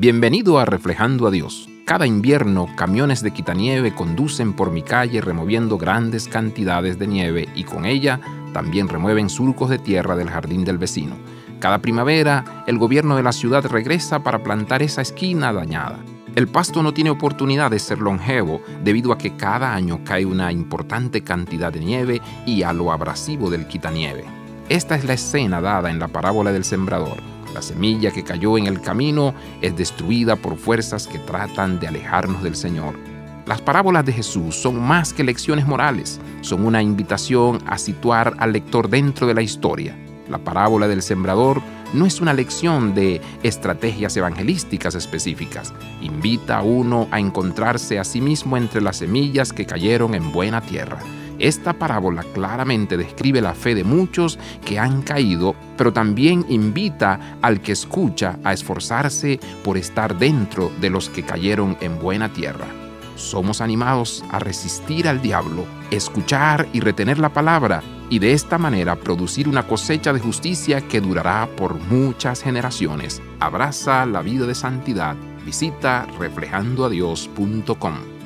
Bienvenido a Reflejando a Dios. Cada invierno, camiones de quitanieve conducen por mi calle removiendo grandes cantidades de nieve y con ella también remueven surcos de tierra del jardín del vecino. Cada primavera, el gobierno de la ciudad regresa para plantar esa esquina dañada. El pasto no tiene oportunidad de ser longevo debido a que cada año cae una importante cantidad de nieve y a lo abrasivo del quitanieve. Esta es la escena dada en la parábola del sembrador. La semilla que cayó en el camino es destruida por fuerzas que tratan de alejarnos del Señor. Las parábolas de Jesús son más que lecciones morales, son una invitación a situar al lector dentro de la historia. La parábola del sembrador no es una lección de estrategias evangelísticas específicas. Invita a uno a encontrarse a sí mismo entre las semillas que cayeron en buena tierra esta parábola claramente describe la fe de muchos que han caído, pero también invita al que escucha a esforzarse por estar dentro de los que cayeron en buena tierra. Somos animados a resistir al diablo, escuchar y retener la palabra y de esta manera producir una cosecha de justicia que durará por muchas generaciones. Abraza la vida de santidad. Visita reflejandoadios.com.